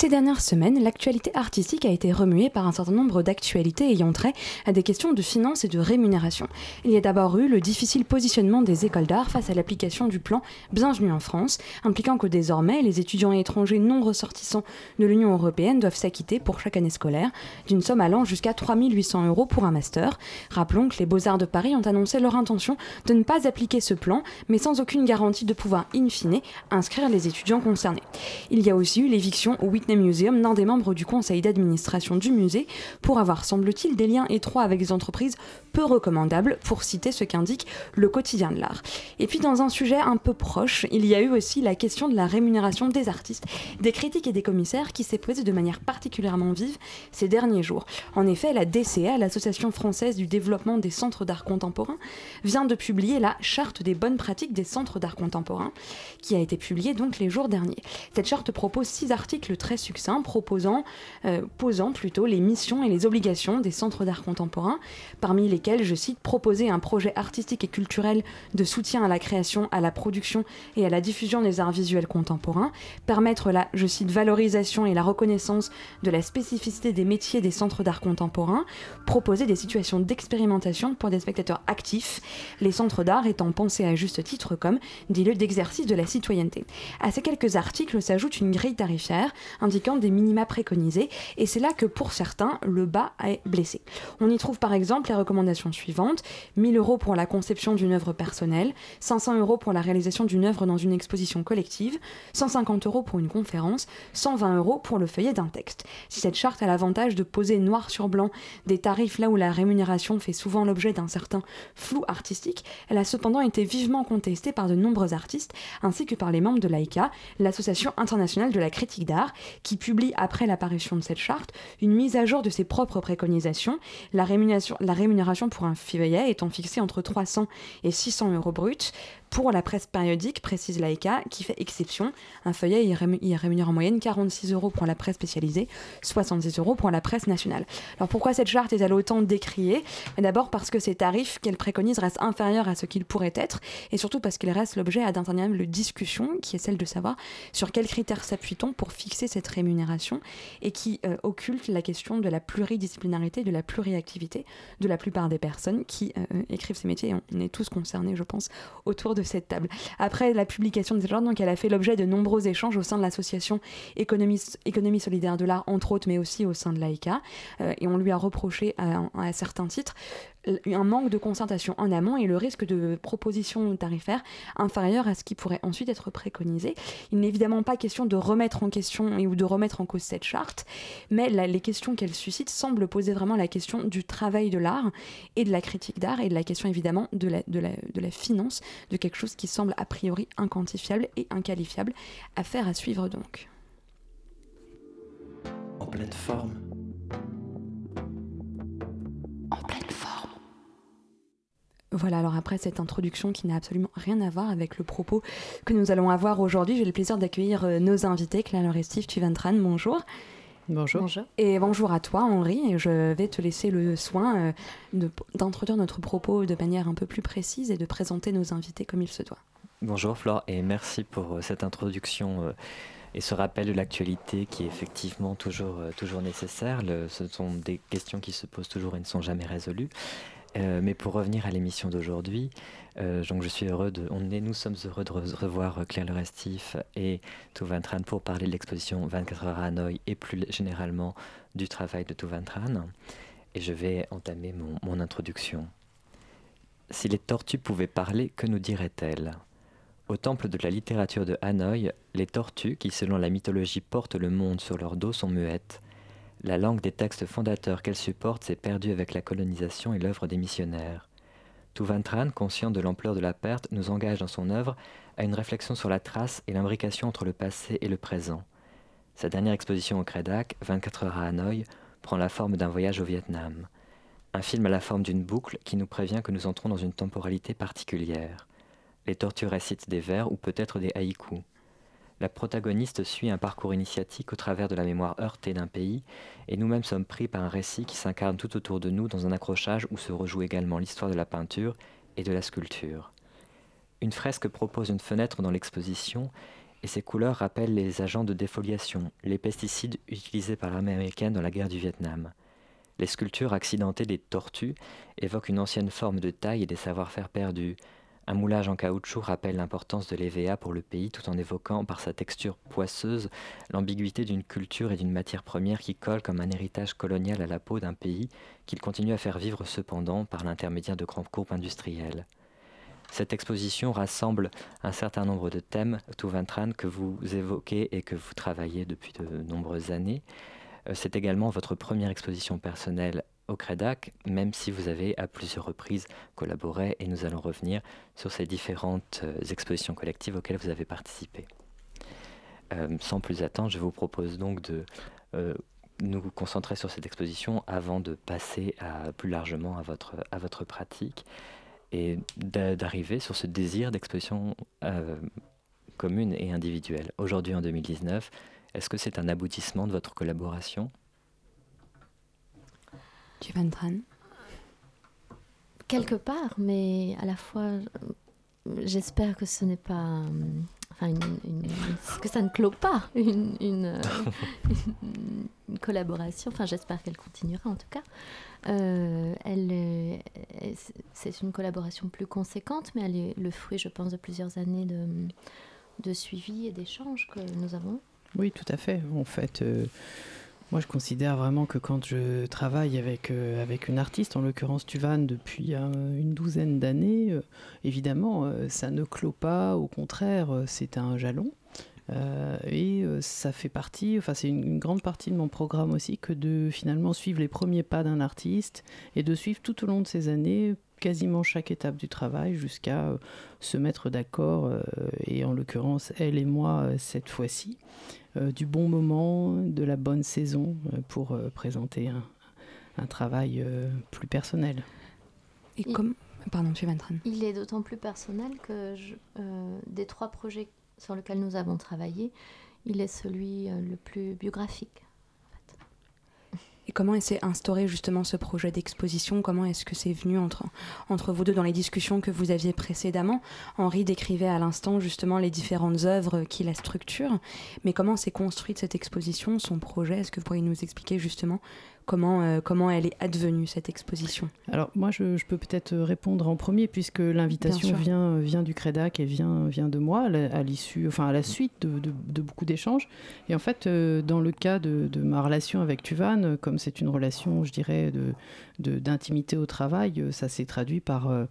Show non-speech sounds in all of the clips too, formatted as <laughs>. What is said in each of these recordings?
Ces dernières semaines, l'actualité artistique a été remuée par un certain nombre d'actualités ayant trait à des questions de finances et de rémunération. Il y a d'abord eu le difficile positionnement des écoles d'art face à l'application du plan Bienvenue en France, impliquant que désormais les étudiants étrangers non ressortissants de l'Union européenne doivent s'acquitter pour chaque année scolaire d'une somme allant jusqu'à 3800 euros pour un master. Rappelons que les Beaux-Arts de Paris ont annoncé leur intention de ne pas appliquer ce plan, mais sans aucune garantie de pouvoir, in fine, inscrire les étudiants concernés. Il y a aussi eu l'éviction au Whitney Museum d'un des membres du conseil d'administration du musée pour avoir, semble-t-il, des liens étroits avec des entreprises peu recommandables, pour citer ce qu'indique le quotidien de l'art. Et puis dans un sujet un peu proche, il y a eu aussi la question de la rémunération des artistes, des critiques et des commissaires qui s'est posée de manière particulièrement vive ces derniers jours. En effet, la DCA, l'Association française du développement des centres d'art contemporain, vient de publier la Charte des bonnes pratiques des centres d'art contemporain, qui a été publiée donc les jours derniers. Cette charte propose six articles très succincts proposant, euh, posant plutôt les missions et les obligations des centres d'art contemporain, parmi lesquels, je cite, proposer un projet artistique et culturel de soutien à la création, à la production et à la diffusion des arts visuels contemporains, permettre la, je cite, valorisation et la reconnaissance de la spécificité des métiers des centres d'art contemporain, proposer des situations d'expérimentation pour des spectateurs actifs, les centres d'art étant pensés à juste titre comme des lieux d'exercice de la citoyenneté. À ces quelques articles s'ajoute une grille tarifaire indiquant des minima préconisés, et c'est là que pour certains, le bas est blessé. On y trouve par exemple les recommandations suivantes 1000 euros pour la conception d'une œuvre personnelle, 500 euros pour la réalisation d'une œuvre dans une exposition collective, 150 euros pour une conférence, 120 euros pour le feuillet d'un texte. Si cette charte a l'avantage de poser noir sur blanc des tarifs là où la rémunération fait souvent l'objet d'un certain flou artistique, elle a cependant été vivement contestée par de nombreux artistes, ainsi que par les membres de l'AICA, l'Association internationale de la critique d'art, qui publie après l'apparition de cette charte une mise à jour de ses propres préconisations, la rémunération, pour un feuillet étant fixée entre 300 et 600 euros bruts, pour la presse périodique, précise l'AECA, qui fait exception. Un feuillet y, rémunère en moyenne 46 euros pour la presse spécialisée, 70 euros pour la presse nationale. Alors pourquoi cette charte est-elle autant décriée? D'abord parce que ces tarifs qu'elle préconise restent inférieurs à ce qu'ils pourraient être, et surtout parce qu'ils restent l'objet d'interminables discussions, qui est celle de savoir sur quels critères s'appuie-t-on pour fixer cette rémunération, et qui euh, occulte la question de la pluridisciplinarité, de la pluriactivité de la plupart des personnes qui euh, écrivent ces métiers. on est tous concernés, je pense, autour de cette table. Après la publication de cette genre, donc elle a fait l'objet de nombreux échanges au sein de l'association Économie, solidaire de l'art, entre autres, mais aussi au sein de l'AICA. Euh, et on lui a reproché à, à certains titres un manque de concertation en amont et le risque de propositions tarifaires inférieures à ce qui pourrait ensuite être préconisé. Il n'est évidemment pas question de remettre en question ou de remettre en cause cette charte, mais les questions qu'elle suscite semblent poser vraiment la question du travail de l'art et de la critique d'art et de la question évidemment de la, de, la, de la finance, de quelque chose qui semble a priori inquantifiable et inqualifiable. Affaire à suivre donc. En pleine Voilà, alors après cette introduction qui n'a absolument rien à voir avec le propos que nous allons avoir aujourd'hui, j'ai le plaisir d'accueillir euh, nos invités, Claire et Steve Tuventran, bonjour. Bonjour. Et bonjour à toi Henri, et je vais te laisser le soin euh, d'introduire notre propos de manière un peu plus précise et de présenter nos invités comme il se doit. Bonjour Flore, et merci pour euh, cette introduction et ce rappel de l'actualité qui est effectivement toujours, toujours nécessaire. ce sont des questions qui se posent toujours et ne sont jamais résolues. Euh, mais pour revenir à l'émission d'aujourd'hui, euh, donc je suis heureux de, nous sommes heureux de revoir Claire Le Restif et Tran pour parler de l'exposition 24 heures à Hanoï et plus généralement du travail de Tran. Et je vais entamer mon introduction. Si les tortues pouvaient parler, que nous diraient-elles? Au temple de la littérature de Hanoï, les tortues, qui selon la mythologie portent le monde sur leur dos, sont muettes. La langue des textes fondateurs qu'elle supporte s'est perdue avec la colonisation et l'œuvre des missionnaires. Van Tran, conscient de l'ampleur de la perte, nous engage dans son œuvre à une réflexion sur la trace et l'imbrication entre le passé et le présent. Sa dernière exposition au Crédac, 24 heures à Hanoï, prend la forme d'un voyage au Vietnam. Un film à la forme d'une boucle qui nous prévient que nous entrons dans une temporalité particulière. Les tortues récitent des vers ou peut-être des haïkus. La protagoniste suit un parcours initiatique au travers de la mémoire heurtée d'un pays, et nous-mêmes sommes pris par un récit qui s'incarne tout autour de nous dans un accrochage où se rejoue également l'histoire de la peinture et de la sculpture. Une fresque propose une fenêtre dans l'exposition, et ses couleurs rappellent les agents de défoliation, les pesticides utilisés par l'armée américaine dans la guerre du Vietnam. Les sculptures accidentées des tortues évoquent une ancienne forme de taille et des savoir-faire perdus, un moulage en caoutchouc rappelle l'importance de l'EVA pour le pays tout en évoquant par sa texture poisseuse l'ambiguïté d'une culture et d'une matière première qui colle comme un héritage colonial à la peau d'un pays qu'il continue à faire vivre cependant par l'intermédiaire de grands groupes industriels. Cette exposition rassemble un certain nombre de thèmes, tout Tran, que vous évoquez et que vous travaillez depuis de nombreuses années. Euh, c'est également votre première exposition personnelle au CREDAC, même si vous avez à plusieurs reprises collaboré et nous allons revenir sur ces différentes euh, expositions collectives auxquelles vous avez participé. Euh, sans plus attendre, je vous propose donc de euh, nous concentrer sur cette exposition avant de passer plus largement à votre, à votre pratique et d'arriver sur ce désir d'exposition commune et individuelle. Aujourd'hui en 2019, est-ce que c'est un aboutissement de votre collaboration? Quelque part, mais à la fois, j'espère que ce n'est pas. Enfin, que ça ne clôt pas <laughs> une, <laughs> une, collaboration. Enfin, j'espère qu'elle continuera en tout cas. Euh, elle, c'est une collaboration plus conséquente, mais elle est le fruit, je pense, de plusieurs années de, de suivi et d'échange que nous avons. Oui, tout à fait. En fait, euh, moi, je considère vraiment que quand je travaille avec, euh, une artiste, en l'occurrence Tuvan, depuis une douzaine d'années, euh, évidemment, euh, ça ne clôt pas, au contraire, c'est un jalon. et ça fait partie, enfin c'est une, grande partie de mon programme aussi que de finalement suivre les premiers pas d'un artiste et de suivre tout au long de ces années quasiment chaque étape du travail jusqu'à se mettre d'accord, et en l'occurrence elle et moi cette fois-ci, du bon moment, de la bonne saison euh, pour euh, présenter un, travail plus personnel. Et comme... Pardon, tu Il est d'autant plus personnel que des trois projets sur lesquels nous avons travaillé, il est celui le plus biographique. Comment s'est instauré justement ce projet d'exposition? Comment est-ce que c'est venu entre, entre vous deux dans les discussions que vous aviez précédemment? Henri décrivait à l'instant justement les différentes œuvres qui la structurent, mais comment s'est construite cette exposition, son projet? Est-ce que vous pourriez nous expliquer justement comment, euh, comment elle est advenue, cette exposition Alors moi, je, peux peut-être répondre en premier, puisque l'invitation vient, vient du CREDAC et vient, vient de moi, à l'issue, enfin à la suite de, de, beaucoup d'échanges. Et en fait, euh, dans le cas de, de, ma relation avec Tuvan, comme c'est une relation, je dirais, de, d'intimité au travail, euh, ça s'est traduit par euh,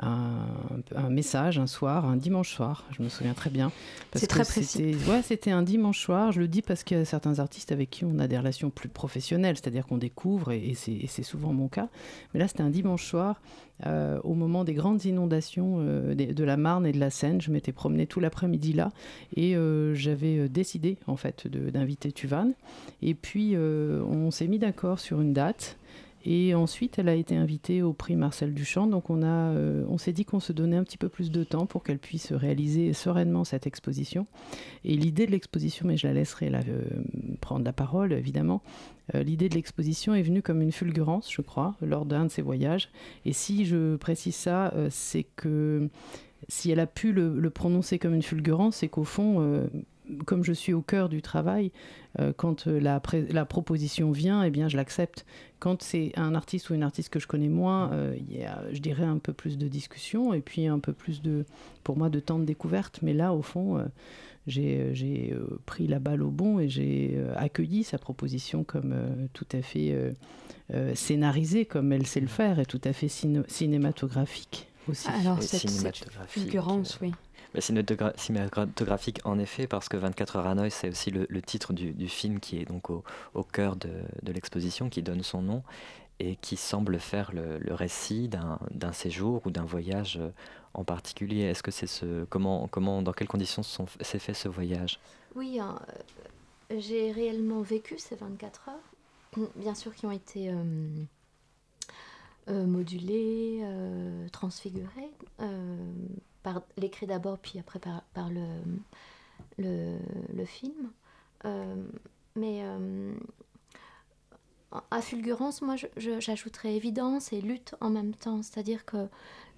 un, message un soir, un dimanche soir, je me souviens très bien. C'est très précis. Ouais, c'était un dimanche soir, je le dis parce qu'il y a certains artistes avec qui on a des relations plus professionnelles, c'est-à-dire qu'on découvre, et, c'est souvent mon cas. Mais là, c'était un dimanche soir, euh, au moment des grandes inondations de, la Marne et de la Seine. Je m'étais promenée tout l'après-midi là et j'avais décidé en fait d'inviter Tuvan. Et puis on s'est mis d'accord sur une date. Et ensuite, elle a été invitée au prix Marcel Duchamp. Donc, on, a, euh, on s'est dit qu'on se donnait un petit peu plus de temps pour qu'elle puisse réaliser sereinement cette exposition. Et l'idée de l'exposition, mais je la laisserai là, euh, prendre la parole, évidemment. Euh, l'idée de l'exposition est venue comme une fulgurance, je crois, lors d'un de ses voyages. Et si je précise ça, c'est que si elle a pu le prononcer comme une fulgurance, c'est qu'au fond, comme je suis au cœur du travail, euh, quand euh, la, la, proposition vient, eh bien, je l'accepte. Quand c'est un artiste ou une artiste que je connais moins, euh, il y a, je dirais, un peu plus de discussion et puis un peu plus de, pour moi, de temps de découverte. Mais là, au fond, j'ai pris la balle au bon et j'ai accueilli sa proposition comme tout à fait scénarisée, comme elle sait le faire, et tout à fait cinématographique aussi. Alors, cette, cette oui cinématographique en effet, parce que 24 heures à Hanoï, c'est aussi le, titre du, film qui est donc au, cœur de, l'exposition, qui donne son nom et qui semble faire le, récit d'un séjour ou d'un voyage en particulier. Est-ce que c'est ce comment comment dans quelles conditions s'est fait ce voyage? Oui, hein, euh, j'ai réellement vécu ces 24 heures, <clears throat> bien sûr qui ont été euh, euh, modulées, transfigurées par l'écrit d'abord, puis après par, le, film. mais à fulgurance, moi, j'ajouterais évidence et lutte en même temps. C'est-à-dire que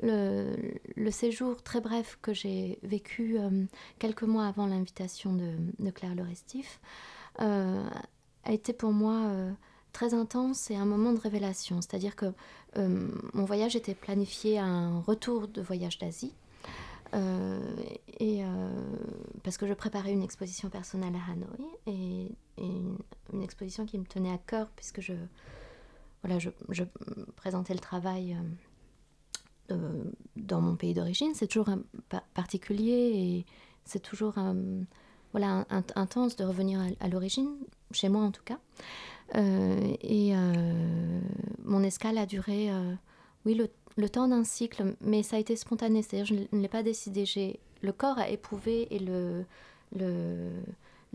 le, séjour très bref que j'ai vécu euh, quelques mois avant l'invitation de, Claire Le Restif euh, a été pour moi euh, très intense et un moment de révélation. C'est-à-dire que mon voyage était planifié à un retour de voyage d'Asie. Et parce que je préparais une exposition personnelle à Hanoï et, une, exposition qui me tenait à cœur puisque je, voilà, je, présentais le travail euh, dans mon pays d'origine, c'est toujours un, particulier et c'est toujours voilà, intense de revenir à, l'origine, chez moi en tout cas. Euh, et euh, mon escale a duré, oui, le, le temps d'un cycle, mais ça a été spontané, c'est-à-dire je ne l'ai pas décidé. J'ai, le corps a éprouvé et le, le,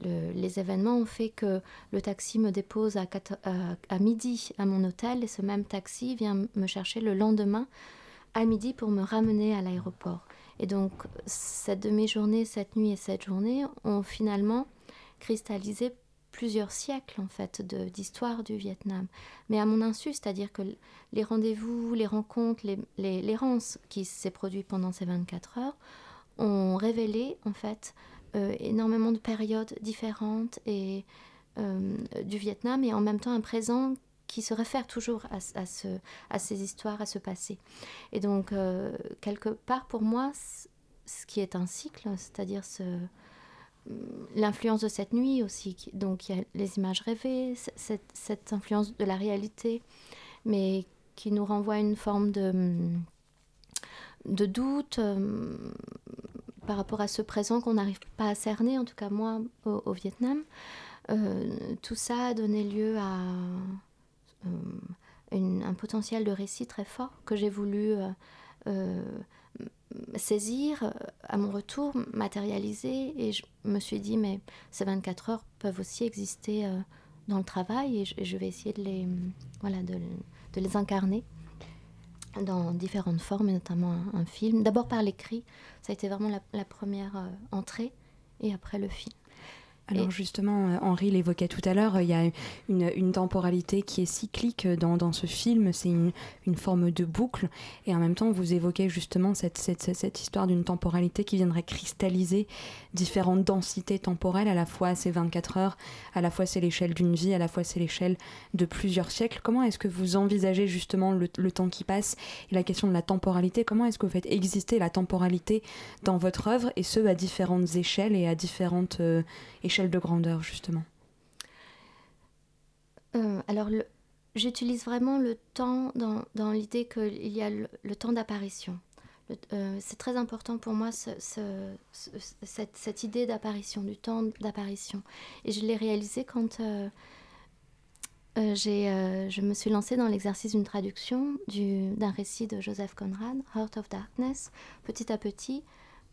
les événements ont fait que le taxi me dépose à, midi à mon hôtel et ce même taxi vient me chercher le lendemain à midi pour me ramener à l'aéroport. Et donc, cette demi-journée, cette nuit et cette journée ont finalement cristallisé plusieurs siècles en fait d'histoire du Vietnam, mais à mon insu, c'est-à-dire que les rendez-vous, les rencontres, l'errance les, qui s'est produite pendant ces 24 heures ont révélé en fait euh, énormément de périodes différentes et euh, du Vietnam et en même temps un présent qui se réfère toujours à ces histoires, à ce passé. Et donc, euh, quelque part, pour moi, ce qui est un cycle, c'est-à-dire ce, l'influence de cette nuit aussi, donc il y a les images rêvées, cette, influence de la réalité, mais qui nous renvoie à une forme de, de doute euh, par rapport à ce présent qu'on n'arrive pas à cerner, en tout cas moi, au, Vietnam. Euh, tout ça a donné lieu à euh, un potentiel de récit très fort que j'ai voulu saisir à mon retour, matérialiser. Et je me suis dit, mais ces 24 heures peuvent aussi exister dans le travail et je, vais essayer de les, voilà, de, les incarner dans différentes formes, et notamment un, film. D'abord par l'écrit, ça a été vraiment la première entrée, et après le film. Alors justement, euh, Henri l'évoquait tout à l'heure, il y a une, temporalité qui est cyclique dans, dans ce film, c'est une, une, forme de boucle, et en même temps vous évoquez justement cette, cette, histoire d'une temporalité qui viendrait cristalliser différentes densités temporelles, à la fois c'est 24 heures, à la fois c'est l'échelle d'une vie, à la fois c'est l'échelle de plusieurs siècles. Comment est-ce que vous envisagez justement le, le, temps qui passe et la question de la temporalité? Comment est-ce que vous faites exister la temporalité dans votre œuvre, et ce à différentes échelles et à différentes euh, échelles de grandeur, justement euh, Alors, j'utilise vraiment le temps dans, dans l'idée qu'il y a le, temps d'apparition. Euh, c'est très important pour moi ce, cette, cette, idée d'apparition, du temps d'apparition. Et je l'ai réalisé quand euh, j'ai, je me suis lancée dans l'exercice d'une traduction d'un récit de Joseph Conrad, Heart of Darkness. Petit à petit,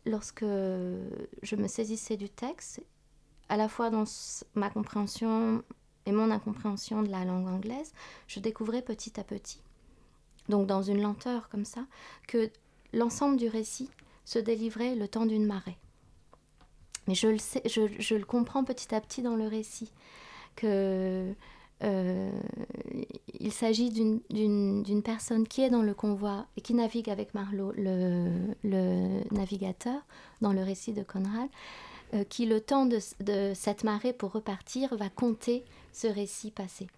lorsque je me saisissais du texte à la fois dans ma compréhension et mon incompréhension de la langue anglaise, je découvrais petit à petit, donc dans une lenteur comme ça, que l'ensemble du récit se délivrait le temps d'une marée. Mais je le, sais, je, le comprends petit à petit dans le récit, que euh, il s'agit d'une personne qui est dans le convoi et qui navigue avec Marlowe, le, le navigateur, dans le récit de Conrad, euh, qui, le temps de, cette marée pour repartir, va compter ce récit passé.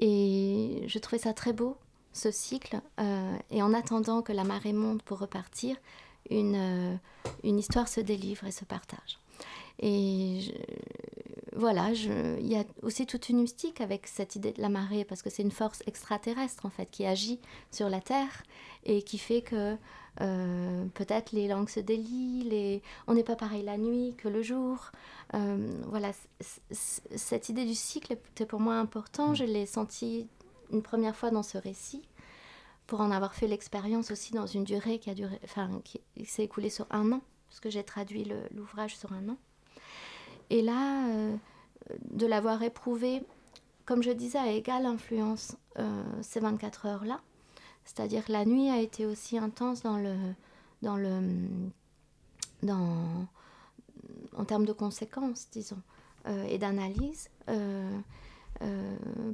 Et je trouvais ça très beau, ce cycle. Euh, et en attendant que la marée monte pour repartir, une, euh, une histoire se délivre et se partage. Et voilà, il y a aussi toute une mystique avec cette idée de la marée, parce que c'est une force extraterrestre, en fait, qui agit sur la Terre et qui fait que euh, peut-être les langues se délient, les... on n'est pas pareil la nuit que le jour. Euh, voilà, cette idée du cycle était pour moi important. Je l'ai senti une première fois dans ce récit, pour en avoir fait l'expérience aussi dans une durée qui a duré, enfin, qui s'est écoulée sur un an, parce que j'ai traduit l'ouvrage sur un an. Et là, euh, de l'avoir éprouvé, comme je disais, à égale influence euh, ces 24 heures-là. C'est-à-dire la nuit a été aussi intense dans le, dans le, dans, en termes de conséquences, disons, euh, et d'analyse.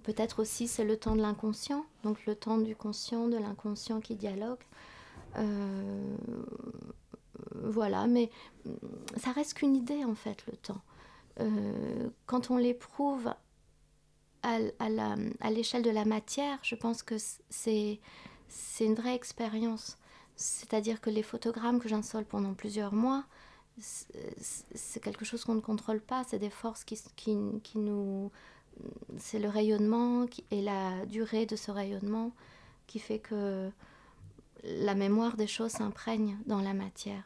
Peut-être aussi c'est le temps de l'inconscient, donc le temps du conscient, de l'inconscient qui dialogue. voilà, mais ça reste qu'une idée en fait, le temps. Euh, quand on l'éprouve à, à l'échelle de la matière, je pense que c'est une vraie expérience. C'est-à-dire que les photogrammes que j'insole pendant plusieurs mois, c'est quelque chose qu'on ne contrôle pas, c'est des forces qui, qui, qui nous... C'est le rayonnement et la durée de ce rayonnement qui fait que la mémoire des choses s'imprègne dans la matière.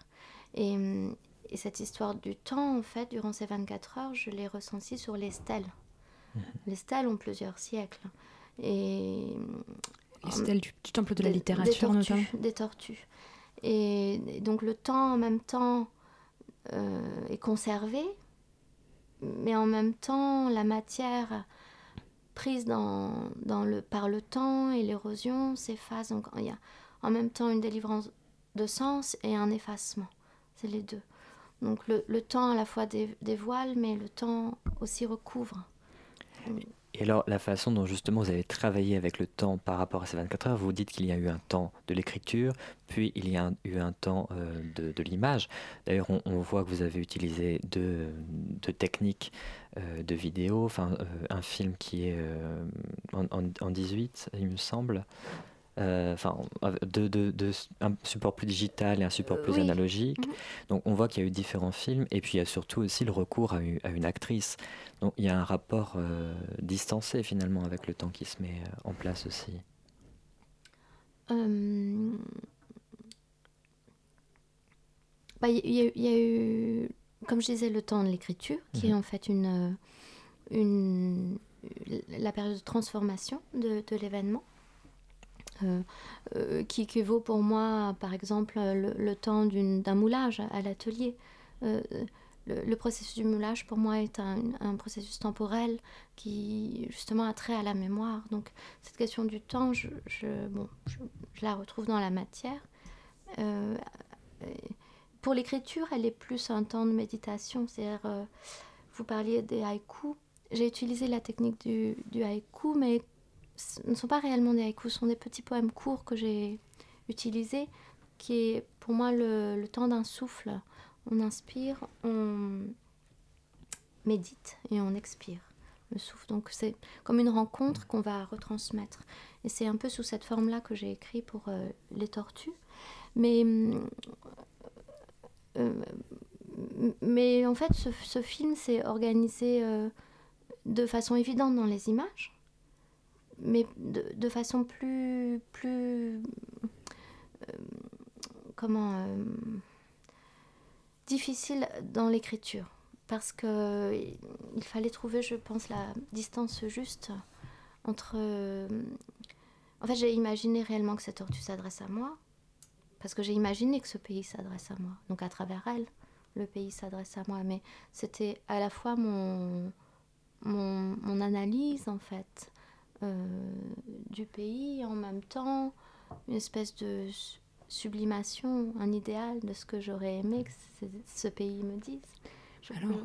Et, et cette histoire du temps, en fait, durant ces 24 heures, je l'ai ressentie sur les stèles. Mhm. Les stèles ont plusieurs siècles. Et, les stèles du, temple de la littérature, des tortues, Des tortues. Et, donc le temps, en même temps, euh, est conservé, mais en même temps, la matière prise dans, dans le, par le temps et l'érosion s'efface. Donc il y a en même temps une délivrance de sens et un effacement. C'est les deux. Donc le, temps à la fois dévoile, mais le temps aussi recouvre. Et alors, la façon dont justement vous avez travaillé avec le temps par rapport à ces 24 heures, vous dites qu'il y a eu un temps de l'écriture, puis il y a eu un temps euh, de, de l'image. D'ailleurs, on, voit que vous avez utilisé deux, techniques euh, de vidéo, enfin, euh, un film qui est en, en, en, 18, il me semble. Euh, enfin, de, de, de, un support plus digital et un support plus analogique. Mhm. Donc on voit qu'il y a eu différents films et puis il y a surtout aussi le recours à, à une actrice. Donc il y a un rapport euh, distancé finalement avec le temps qui se met euh, en place aussi. Bah, il y, y, a eu, comme je disais, le temps de l'écriture, qui est mhm. en fait une, une, la période de transformation de, de l'événement. Euh, euh, qui équivaut pour moi, par exemple, le, temps d'un moulage à l'atelier. Euh, le, processus du moulage, pour moi, est un, processus temporel qui, justement, a trait à la mémoire. Donc, cette question du temps, je, bon, je, la retrouve dans la matière. pour l'écriture, elle est plus un temps de méditation. C'est-à-dire, vous parliez des haïkus. J'ai utilisé la technique du, du haïku, mais ne sont pas réellement des haïkus, sont des petits poèmes courts que j'ai utilisés, qui est pour moi le, temps d'un souffle. On inspire, on médite et on expire le souffle. Donc c'est comme une rencontre qu'on va retransmettre. Et c'est un peu sous cette forme-là que j'ai écrit pour euh, les tortues. Mais, euh, mais en fait, ce, film s'est organisé euh, de façon évidente dans les images mais de, façon plus, plus euh, comment euh, difficile dans l'écriture. Parce que il fallait trouver je pense la distance juste entre euh, en fait j'ai imaginé réellement que cette tortue s'adresse à moi. Parce que j'ai imaginé que ce pays s'adresse à moi. Donc à travers elle le pays s'adresse à moi. Mais c'était à la fois mon, mon, mon analyse en fait du pays, en même temps une espèce de sublimation, un idéal de ce que j'aurais aimé que ce pays me dise. Alors,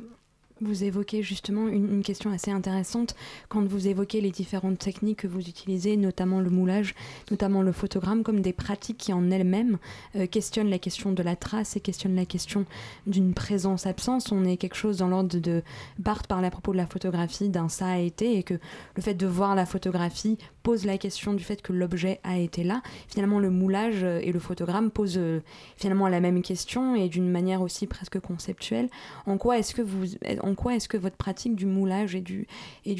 vous évoquez justement une, question assez intéressante quand vous évoquez les différentes techniques que vous utilisez, notamment le moulage, notamment le photogramme, comme des pratiques qui en elles-mêmes euh, questionnent la question de la trace et questionnent la question d'une présence-absence. On est quelque chose dans l'ordre de Barthes parle à propos de la photographie d'un ça a été et que le fait de voir la photographie pose la question du fait que l'objet a été là. Finalement, le moulage et le photogramme posent euh, finalement la même question et d'une manière aussi presque conceptuelle. En quoi est-ce que que votre pratique du moulage et du,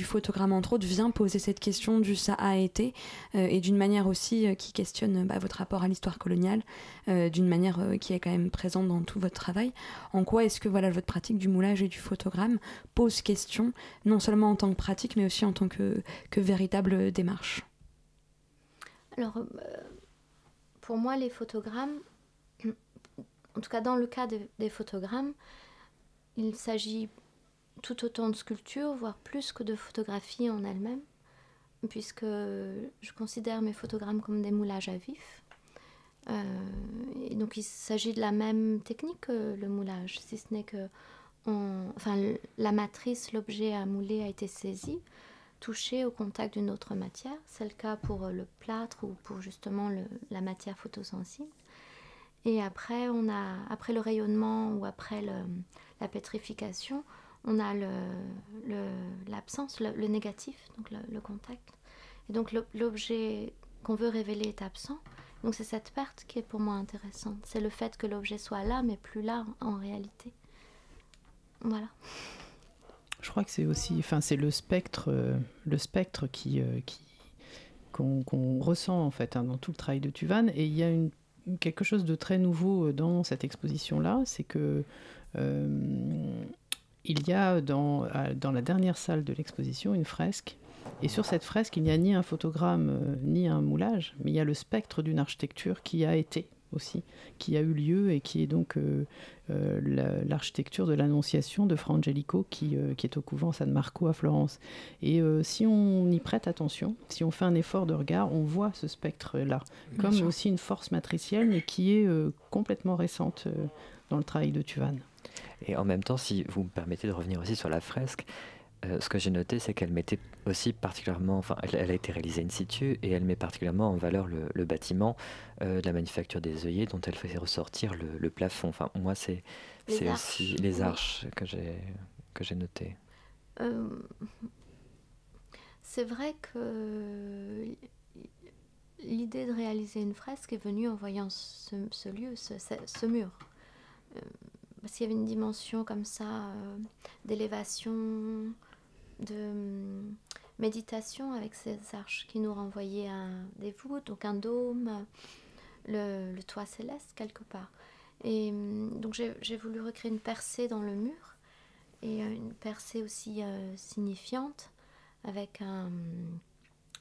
photogramme, entre autres, vient poser cette question du ça a été, et d'une manière aussi qui questionne bah, votre rapport à l'histoire coloniale, d'une manière qui est quand même présente dans tout votre travail? En quoi est-ce que voilà, votre pratique du moulage et du photogramme pose question, non seulement en tant que pratique, mais aussi en tant que véritable démarche? Alors, pour moi, les photogrammes, en tout cas dans le cas des photogrammes, il s'agit tout autant de sculpture, voire plus que de photographie en elle-même, puisque je considère mes photogrammes comme des moulages à vif. Euh, et donc il s'agit de la même technique que le moulage, si ce n'est que enfin, la matrice, l'objet à mouler a été saisi, touché au contact d'une autre matière. C'est le cas pour le plâtre ou pour justement la matière photosensible. Et après, on a, après le rayonnement ou après la pétrification, on a l'absence, le, le, négatif, donc le, contact. Et donc l'objet qu'on veut révéler est absent. Donc c'est cette perte qui est pour moi intéressante. C'est le fait que l'objet soit là, mais plus là en réalité. Voilà. Je crois que c'est aussi, enfin c'est le spectre, euh, le spectre qui, euh, qu'on ressent en fait hein, dans tout le travail de Tuvan. Et il y a quelque chose de très nouveau euh, dans cette exposition-là, c'est que il y a dans, dans la dernière salle de l'exposition une fresque. Et sur cette fresque, il n'y a ni un photogramme ni un moulage, mais il y a le spectre d'une architecture qui a été aussi, qui a eu lieu et qui est donc euh, euh, l'architecture de l'Annonciation de Fra Angelico qui, euh, qui, est au couvent San Marco à Florence. Et si on y prête attention, si on fait un effort de regard, on voit ce spectre-là, comme aussi une force matricielle, mais qui est complètement récente dans le travail de Tuvan. Et en même temps, si vous me permettez de revenir aussi sur la fresque, euh, ce que j'ai noté, c'est qu'elle mettait aussi particulièrement, enfin, elle, a été réalisée in situ et elle met particulièrement en valeur le, bâtiment euh, de la manufacture des œillets dont elle faisait ressortir le, plafond. Enfin, moi, c'est aussi les arches que j'ai que j'ai noté. Euh, c'est vrai que l'idée de réaliser une fresque est venue en voyant ce, lieu, ce, mur parce qu'il y avait une dimension comme ça d'élévation, de hum, méditation avec ces arches qui nous renvoyaient à des voûtes, donc un dôme, le, toit céleste quelque part. Et hum, donc j'ai voulu recréer une percée dans le mur et euh, une percée aussi euh, signifiante avec un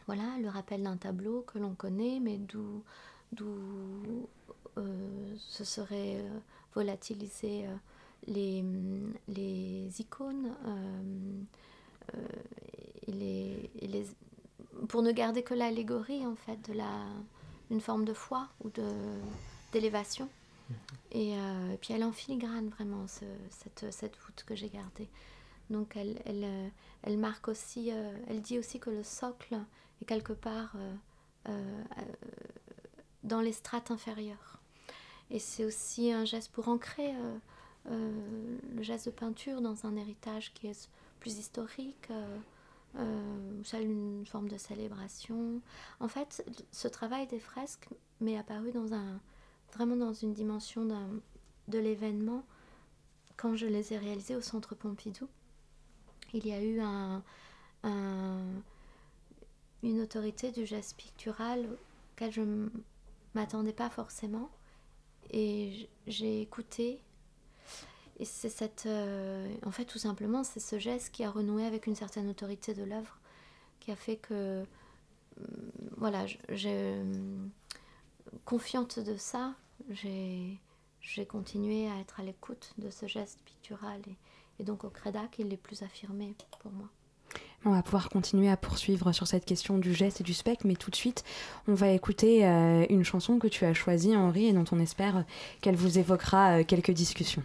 voilà le rappel d'un tableau que l'on connaît mais d'où d'où euh, se serait volatilisé les, hum, les icônes euh, pour ne garder que l'allégorie en fait de la une forme de foi ou de d'élévation. Mhm. et, euh, puis elle en filigrane vraiment cette, cette voûte que j'ai gardée. Donc elle, elle, euh, elle marque aussi elle dit aussi que le socle est quelque part dans les strates inférieures. Et c'est aussi un geste pour ancrer le geste de peinture dans un héritage qui est plus historique, euh, euh une forme de célébration. En fait, ce travail des fresques m'est apparu dans un, vraiment dans une dimension de l'événement quand je les ai réalisés au Centre Pompidou. Il y a eu un, une autorité du geste pictural auquel je ne m'attendais pas forcément. Et j'ai écouté et c'est cette. Euh, en fait, tout simplement, c'est ce geste qui a renoué avec une certaine autorité de l'œuvre, qui a fait que. Mm, voilà, j'ai. Confiante de ça, j'ai continué à être à l'écoute de ce geste pictural et, donc au Crédac, il est plus affirmé pour moi. On va pouvoir continuer à poursuivre sur cette question du geste et du spectre, mais tout de suite, on va écouter euh, une chanson que tu as choisie, Henri, et dont on espère qu'elle vous évoquera euh, quelques discussions.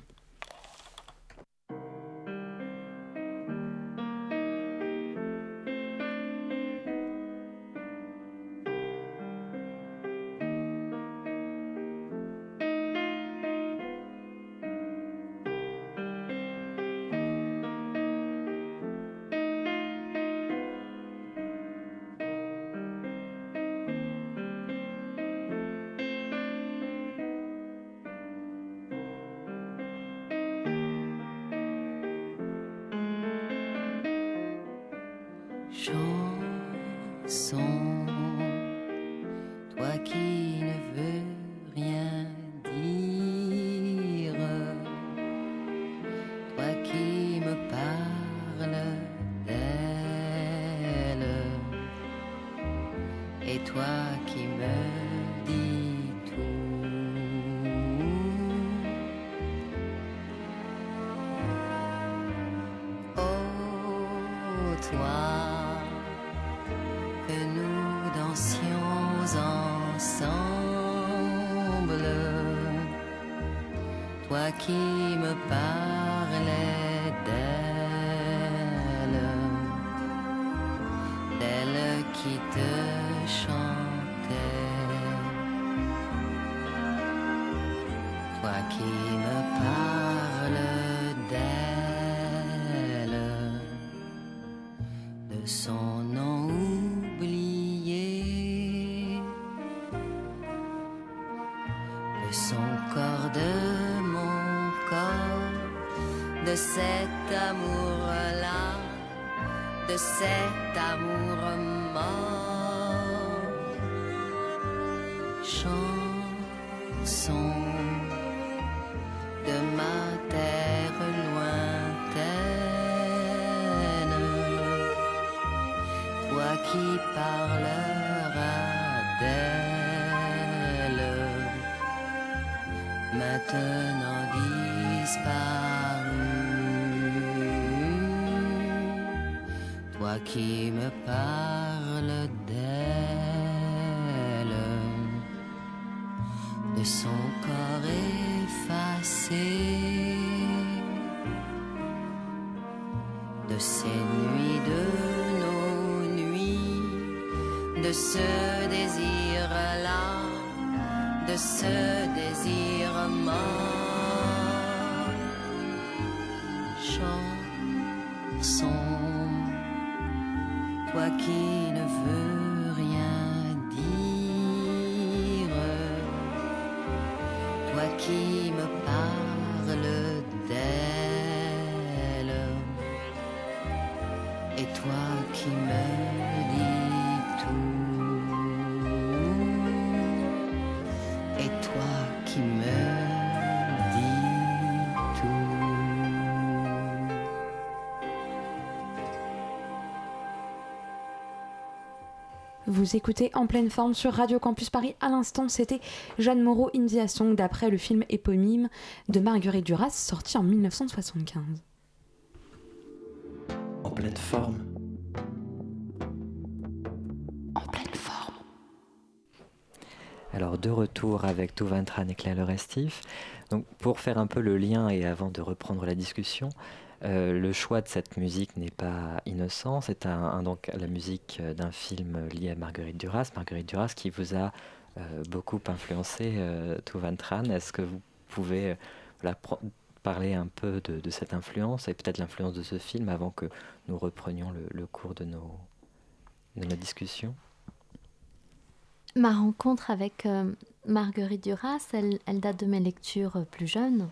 Qui te chantait, toi qui me parles d'elle de son nom oublié, de son corps, de mon corps, de cet amour-là, de cet amour mort. Vous écoutez en pleine forme sur Radio Campus Paris. À l'instant, c'était Jeanne Moreau India Song d'après le film éponyme de Marguerite Duras sorti en 1975. En pleine forme. En pleine forme. Alors de retour avec Touvantran et Claire Le Restif. Donc pour faire un peu le lien et avant de reprendre la discussion, euh, le choix de cette musique n'est pas innocent. C'est donc la musique euh, d'un film lié à Marguerite Duras. Marguerite Duras qui vous a euh, beaucoup influencé, euh, Touvantran. Est-ce que vous pouvez euh, parler un peu de, cette influence et peut-être l'influence de ce film avant que nous reprenions le, cours de nos, de nos discussions? Ma rencontre avec euh, Marguerite Duras, elle, date de mes lectures euh, plus jeunes,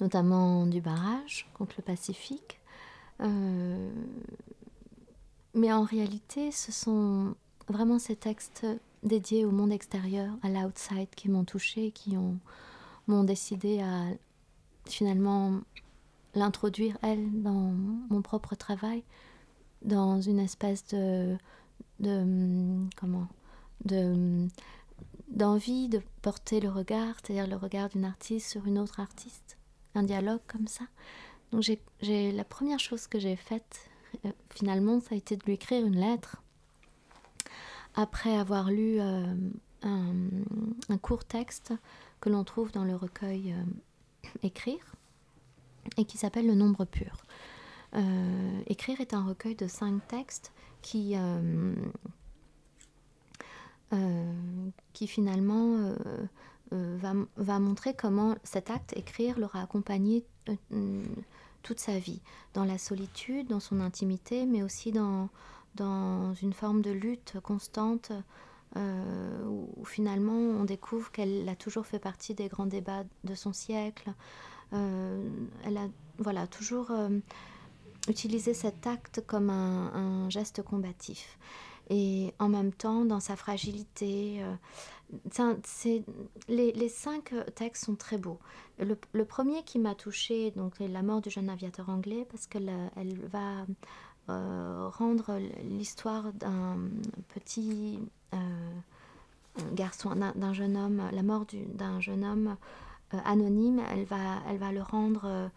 notamment du barrage contre le Pacifique. Euh, mais en réalité, ce sont vraiment ces textes dédiés au monde extérieur, à l'outside, qui m'ont touchée, qui ont- m'ont décidé à finalement l'introduire, elle, dans mon propre travail, dans une espèce de... comment de d'envie de porter le regard, c'est-à-dire le regard d'une artiste sur une autre artiste, un dialogue comme ça. Donc j'ai, la première chose que j'ai faite, euh, finalement, ça a été de lui écrire une lettre après avoir lu euh, un, court texte que l'on trouve dans le recueil euh, Écrire et qui s'appelle Le nombre pur. Écrire est un recueil de cinq textes qui, qui finalement va, va montrer comment cet acte, écrire, l'aura accompagné euh, euh, toute sa vie, dans la solitude, dans son intimité, mais aussi dans, une forme de lutte constante euh, où, finalement on découvre qu'elle a toujours fait partie des grands débats de son siècle. Euh, elle a voilà, toujours euh, utiliser cet acte comme un, un, geste combatif. Et en même temps, dans sa fragilité, euh, les, les, cinq textes sont très beaux. Le, le premier qui m'a touchée, donc la mort du jeune aviateur anglais, parce qu'elle elle va euh, rendre l'histoire d'un petit euh, garçon, d'un jeune homme, la mort d'un jeune homme euh, anonyme, elle va, elle va le rendre euh,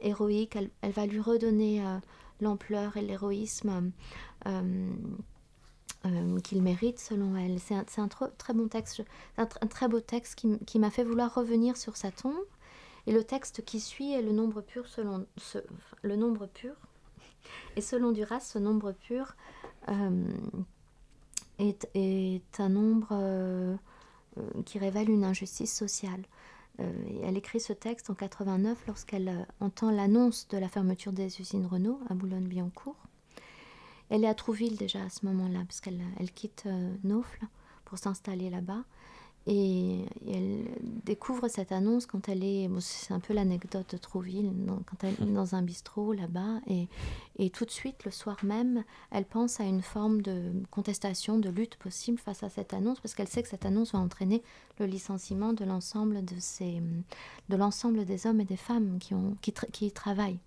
héroïque, elle, va lui redonner euh, l'ampleur et l'héroïsme qu'il mérite selon elle. C'est un, très bon texte, un, très beau texte qui, m'a fait vouloir revenir sur sa tombe. Et le texte qui suit est le nombre pur selon le nombre pur. Et selon Duras, ce nombre pur euh, est, un nombre euh, qui révèle une injustice sociale. Euh, elle écrit ce texte en 89 lorsqu'elle euh, entend l'annonce de la fermeture des usines Renault à Boulogne-Billancourt. Elle est à Trouville déjà à ce moment-là, parce qu'elle elle quitte euh, pour s'installer là-bas. Et, elle découvre cette annonce quand elle est, c'est un peu l'anecdote de Trouville, quand elle est dans un bistrot là-bas, et, tout de suite, le soir même, elle pense à une forme de contestation, de lutte possible face à cette annonce, parce qu'elle sait que cette annonce va entraîner le licenciement de l'ensemble de, ces, de l'ensemble des hommes et des femmes qui, qui y travaillent.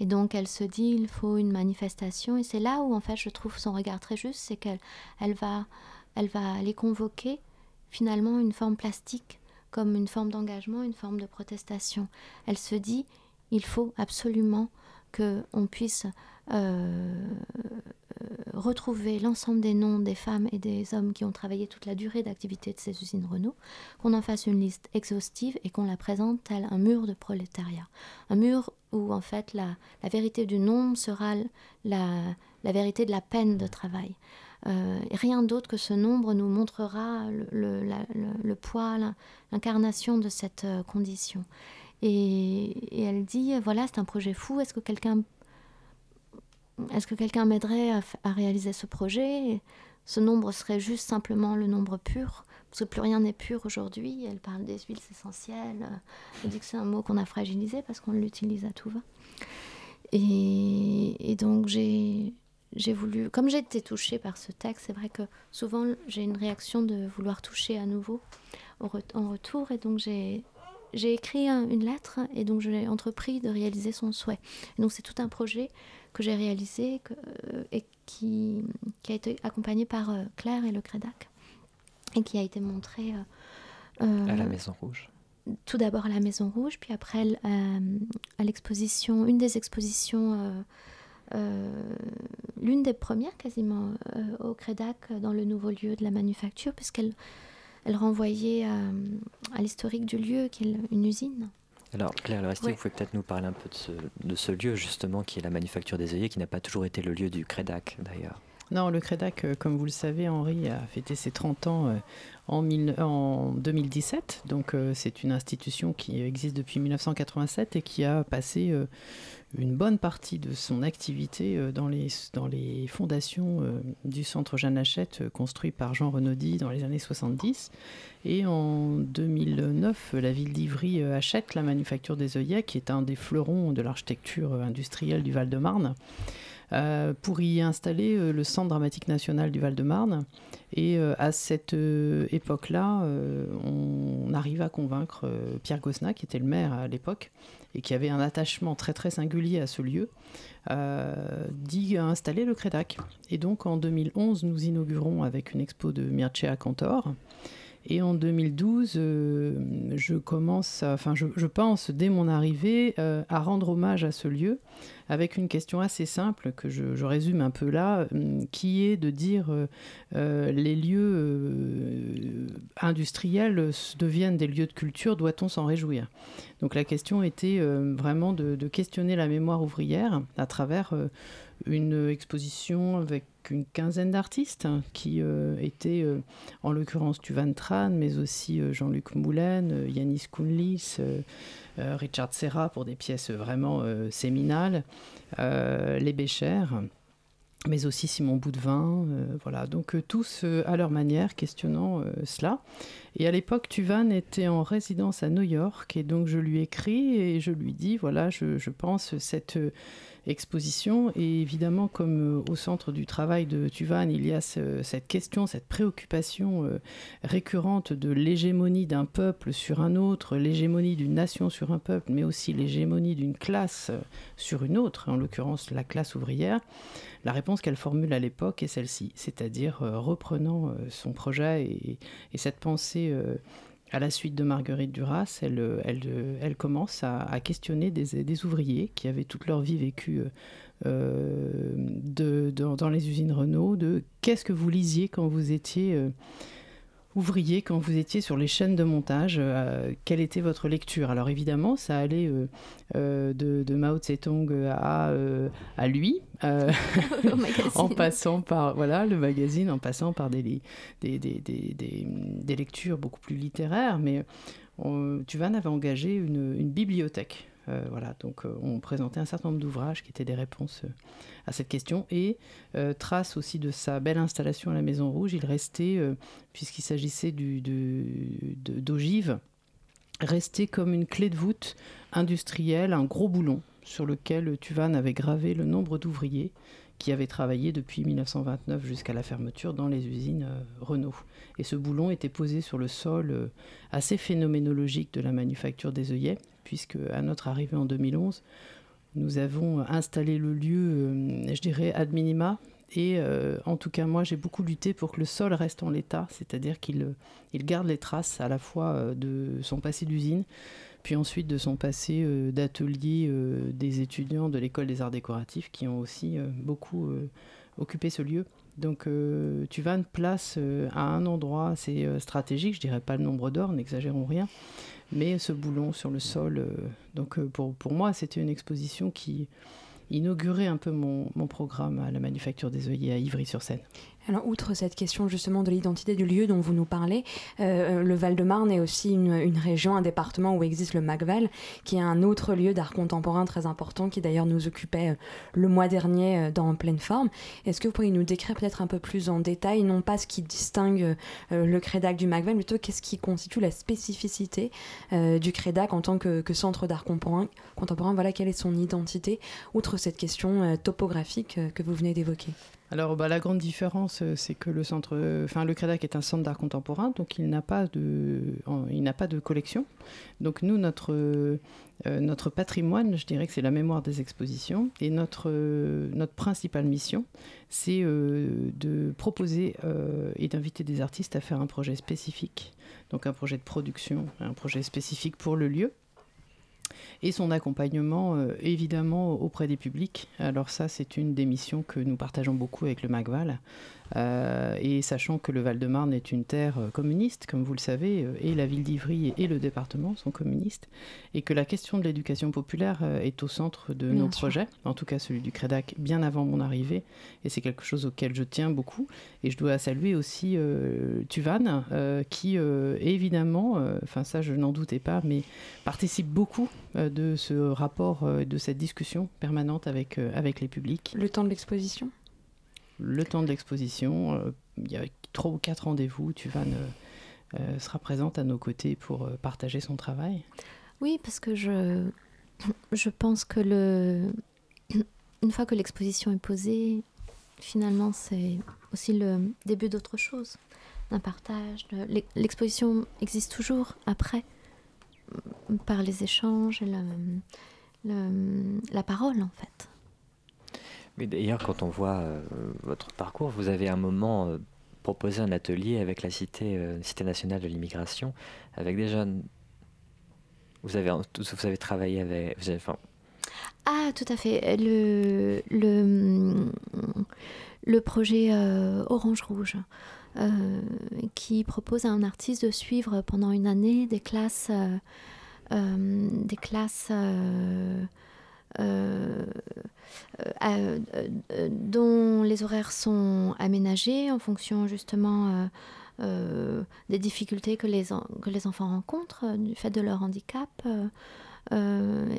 Et donc elle se dit il faut une manifestation et c'est là où en fait je trouve son regard très juste, c'est qu'elle elle va, elle va les convoquer finalement une forme plastique comme une forme d'engagement, une forme de protestation. Elle se dit il faut absolument que on puisse euh, retrouver l'ensemble des noms des femmes et des hommes qui ont travaillé toute la durée d'activité de ces usines Renault, qu'on en fasse une liste exhaustive et qu'on la présente tel un mur de prolétariat. Un mur où en fait la, vérité du nombre sera la, vérité de la peine de travail. Euh, rien d'autre que ce nombre nous montrera le, poids, l'incarnation de cette euh, condition. Et, et, elle dit, voilà, c'est un projet fou, est-ce que quelqu'un est-ce que quelqu'un m'aiderait à, réaliser ce projet? Ce nombre serait juste simplement le nombre pur, parce que plus rien n'est pur aujourd'hui. Elle parle des huiles essentielles. Elle dit que c'est un mot qu'on a fragilisé parce qu'on l'utilise à tout va. Et, donc j'ai voulu, comme j'ai été touchée par ce texte, c'est vrai que souvent j'ai une réaction de vouloir toucher à nouveau en retour, et donc j'ai j'ai écrit un, une lettre et donc j'ai entrepris de réaliser son souhait. Et donc c'est tout un projet que j'ai réalisé que, euh, et qui, qui, a été accompagné par euh, Claire et le Crédac et qui a été montré euh, à la Maison Rouge. Tout d'abord à la Maison Rouge, puis après à l'exposition, une des expositions, l'une des premières quasiment au Crédac dans le nouveau lieu de la manufacture, puisqu'elle elle renvoyait à l'historique du lieu, qui est une usine. Alors, Claire Loresti, oui. vous pouvez peut-être nous parler un peu de ce, de ce, lieu, justement, qui est la manufacture des œillets, qui n'a pas toujours été le lieu du Crédac, d'ailleurs. Non, le Crédac, euh, comme vous le savez, Henri a fêté ses 30 ans euh, en, mille, en 2017. Donc, euh, c'est une institution qui existe depuis 1987 et qui a passé une bonne partie de son activité dans les, dans les fondations du centre Jeanne Hachette construit par Jean Renaudy dans les années 70. Et en 2009, la ville d'Ivry achète la manufacture des œillets, qui est un des fleurons de l'architecture industrielle du Val-de-Marne. Euh, pour y installer euh, le Centre dramatique national du Val-de-Marne. Et euh, à cette époque-là, on arrive à convaincre Pierre Gosna, qui était le maire à l'époque, et qui avait un attachement très très singulier à ce lieu, d'y installer le Crédac. Et donc en 2011, nous inaugurons avec une expo de Mircea Cantor. Et en 2012, euh, je commence, enfin, je, pense dès mon arrivée euh, à rendre hommage à ce lieu avec une question assez simple que je, résume un peu là, euh, qui est de dire les lieux industriels deviennent des lieux de culture, doit-on s'en réjouir? Donc la question était vraiment de, questionner la mémoire ouvrière à travers une exposition avec une quinzaine d'artistes qui euh, étaient euh, en l'occurrence Tuvan Tran, mais aussi euh, Jean-Luc Moulin, euh, Yanis Kounlis, Richard Serra pour des pièces vraiment séminales, les Béchères. mais aussi Simon Boudvin, voilà. Donc tous à leur manière questionnant cela. Et à l'époque, Tuvan était en résidence à New York, et donc je lui écris et je lui dis, voilà, je, je pense cette exposition, et évidemment, comme euh, au centre du travail de Tuvan, il y a ce- cette question, cette préoccupation euh, récurrente de l'hégémonie d'un peuple sur un autre, l'hégémonie d'une nation sur un peuple, mais aussi l'hégémonie d'une classe euh, sur une autre, en l'occurrence la classe ouvrière. La réponse qu'elle formule à l'époque est celle-ci, c'est-à-dire reprenant son projet et, et cette pensée à la suite de Marguerite Duras, elle, euh, euh, commence à, questionner des, ouvriers qui avaient toute leur vie vécu euh, dans, les usines Renault, de qu'est-ce que vous lisiez quand vous étiez ouvrier, quand vous étiez sur les chaînes de montage, euh, quelle était votre lecture? Alors évidemment, ça allait euh, euh, de, de Mao Tse-tung à, à lui, <laughs> en passant par voilà le magazine, en passant par des, li- des, des, des, des- des lectures beaucoup plus littéraires, mais on, Tuvan avait engagé une, une bibliothèque. Euh, voilà, donc euh, on présentait un certain nombre d'ouvrages qui étaient des réponses euh, à cette question et trace aussi de sa belle installation à la Maison Rouge, il restait, puisqu'il s'agissait d'ogives, restait comme une clé de voûte industrielle, un gros boulon sur lequel Tuvan avait gravé le nombre d'ouvriers qui avaient travaillé depuis 1929 jusqu'à la fermeture dans les usines Renault. Et ce boulon était posé sur le sol assez phénoménologique de la manufacture des œillets, puisque à notre arrivée en 2011, nous avons installé le lieu, euh, je dirais, ad minima. Et euh, en tout cas, moi, j'ai beaucoup lutté pour que le sol reste en l'état, c'est-à-dire qu'il euh, il garde les traces à la fois de son passé d'usine, puis ensuite de son passé d'atelier des étudiants de l'école des arts décoratifs qui ont aussi beaucoup occupé ce lieu. Donc euh, Tuvan place euh, à un endroit assez euh, stratégique, je dirais pas le nombre d'or, n'exagérons rien, mais ce boulon sur le sol. donc pour, pour moi, c'était une exposition qui inaugurait un peu mon, mon programme à la Manufacture des œillets à Ivry-sur-Seine. Alors, outre cette question justement de l'identité du lieu dont vous nous parlez, euh, le Val-de-Marne est aussi une, région, un département où existe le MACVAL, qui est un autre lieu d'art contemporain très important, qui d'ailleurs nous occupait euh, le mois dernier euh, dans Pleine Forme. Est-ce que vous pourriez nous décrire peut-être un peu plus en détail, non pas ce qui distingue euh, le CREDAC du MACVAL, mais plutôt qu'est-ce qui constitue la spécificité euh, du CREDAC en tant que, centre d'art contemporain, Voilà, quelle est son identité, outre cette question euh, topographique euh, que vous venez d'évoquer Alors, bah, la grande différence, euh, c'est que le centre, euh, enfin, le CREDAC est un centre d'art contemporain, donc il n'a pas de, il n'a pas de collection. Donc nous, notre, euh, notre patrimoine, je dirais que c'est la mémoire des expositions, et notre, notre principale mission, c'est de proposer et d'inviter des artistes à faire un projet spécifique, donc un projet de production, un projet spécifique pour le lieu et son accompagnement euh, évidemment auprès des publics. Alors ça, c'est une des missions que nous partageons beaucoup avec le MACVAL. Euh, et sachant que le Val-de-Marne est une terre euh, communiste, comme vous le savez, euh, et la ville d'Ivry et le département sont communistes, et que la question de l'éducation populaire est au centre de Bien nos sûr. projets, en tout cas celui du CREDAC, bien avant mon arrivée, et c'est quelque chose auquel je tiens beaucoup. Et je dois saluer aussi euh, Tuvan, euh, qui évidemment, enfin ça je n'en doutais pas, mais participe beaucoup de ce rapport, de cette discussion permanente avec, avec les publics. Le temps de l'exposition? Le temps de l'exposition, euh, il y a trois ou quatre rendez-vous, Tuvan euh, sera présente à nos côtés pour euh, partager son travail. Oui, parce que je, <coughs> je pense que le, <coughs> une fois que l'exposition est posée, finalement, c'est aussi le début d'autre chose, d'un partage. L'exposition existe toujours après, par les échanges et le- la parole, en fait. D'ailleurs, quand on voit euh, votre parcours, vous avez un moment euh, proposé un atelier avec la Cité, euh, Cité nationale de l'immigration, avec des jeunes. Vous avez, vous avez travaillé avec. vous avez- Ah, tout à fait. Le, le, projet Orange Rouge, qui propose à un artiste de suivre pendant une année des classes, des classes euh, euh, euh, dont les horaires sont aménagés en fonction justement des difficultés que les, que les enfants rencontrent du fait de leur handicap.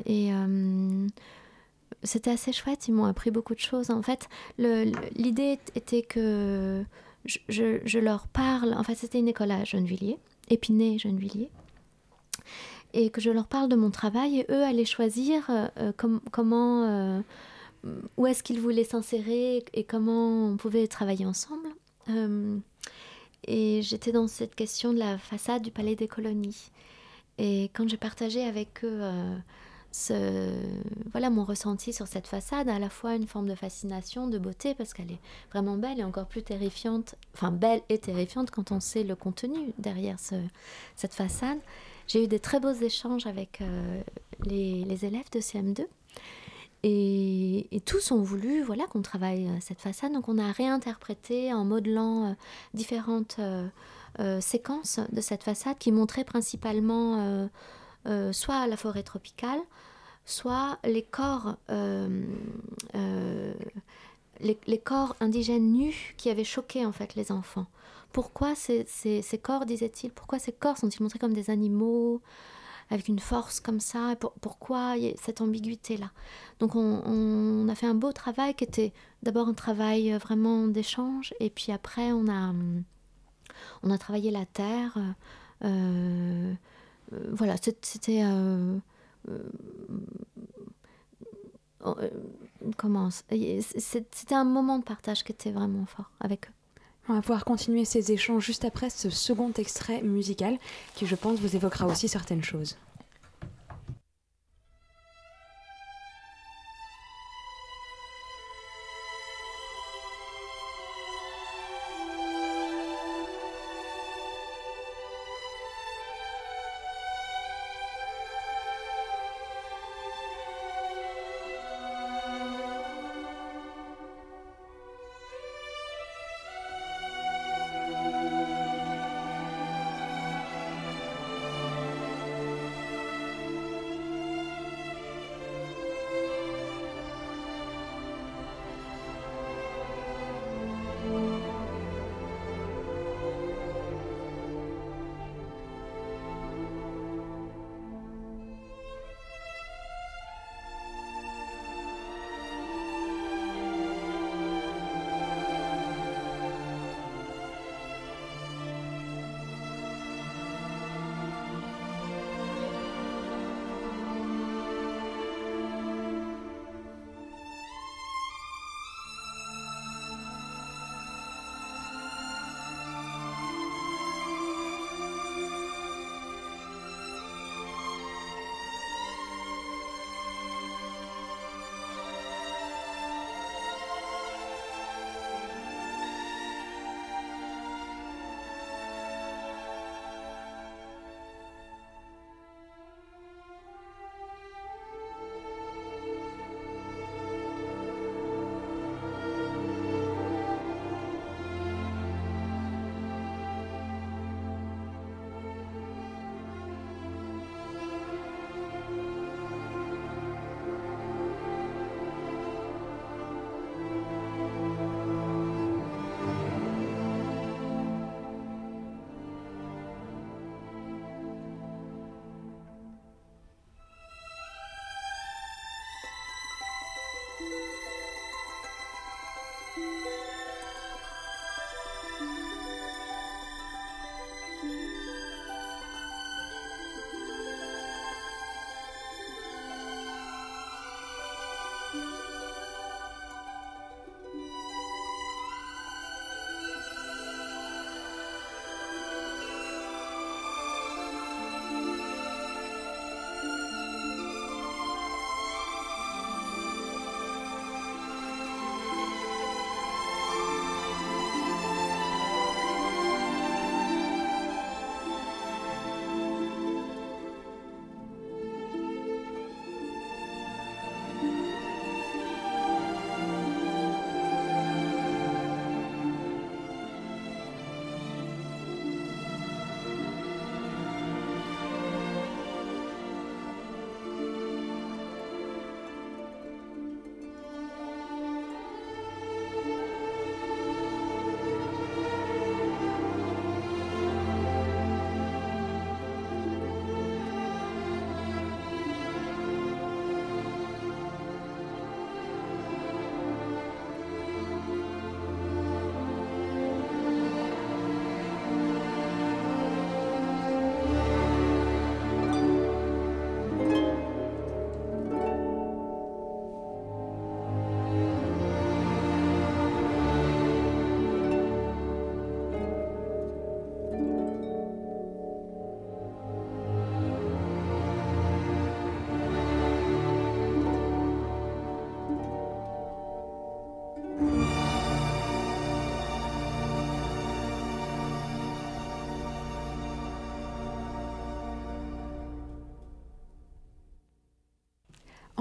et c'était assez chouette, ils m'ont appris beaucoup de choses. En fait, l'idée était que je, je- je leur parle, en fait c'était une école à Gennevilliers, Épinay Gennevilliers, et que je leur parle de mon travail et eux allaient choisir euh, euh, com- comment, euh, où est-ce qu'ils voulaient s'insérer et comment on pouvait travailler ensemble. Et j'étais dans cette question de la façade du Palais des Colonies. Et quand j'ai partagé avec eux voilà mon ressenti sur cette façade, à la fois une forme de fascination, de beauté, parce qu'elle est vraiment belle et encore plus terrifiante, enfin belle et terrifiante quand on sait le contenu derrière ce- cette façade. J'ai eu des très beaux échanges avec euh, les, élèves de CM2. Et, tous ont voulu voilà, qu'on travaille euh, cette façade. Donc on a réinterprété en modelant euh, différentes euh, séquences de cette façade qui montraient principalement soit la forêt tropicale, soit les corps, les corps indigènes nus qui avaient choqué en fait les enfants. Pourquoi ces, corps, disait-il, pourquoi ces corps sont-ils montrés comme des animaux avec une force comme ça Pourquoi cette ambiguïté-là? Donc on, a fait un beau travail qui était d'abord un travail euh, vraiment d'échange et puis après on a, on a travaillé la terre. euh, euh, voilà, c'était... euh, euh, comment C'était un moment de partage qui était vraiment fort avec eux. On va pouvoir continuer ces échanges juste après ce second extrait musical qui, je pense, vous évoquera aussi certaines choses.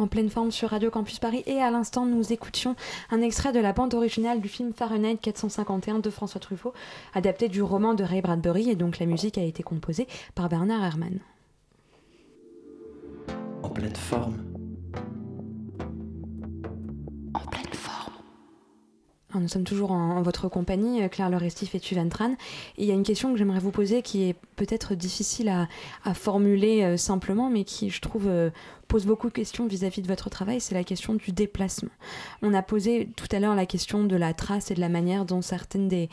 En pleine forme sur Radio Campus Paris. Et à l'instant, nous écoutions un extrait de la bande originale du film Fahrenheit 451 de François Truffaut, adapté du roman de Ray Bradbury. Et donc la musique a été composée par Bernard Herrmann. En pleine forme. En pleine forme. Alors, nous sommes toujours en, en votre compagnie, euh, Claire Le Restif et Tuvan Tran. Et il y a une question que j'aimerais vous poser qui est peut-être difficile à, à formuler euh, simplement, mais qui, je trouve, euh, pose beaucoup de questions vis-à-vis de votre travail, c'est la question du déplacement. On a posé tout à l'heure la question de la trace et de la manière dont certaines des,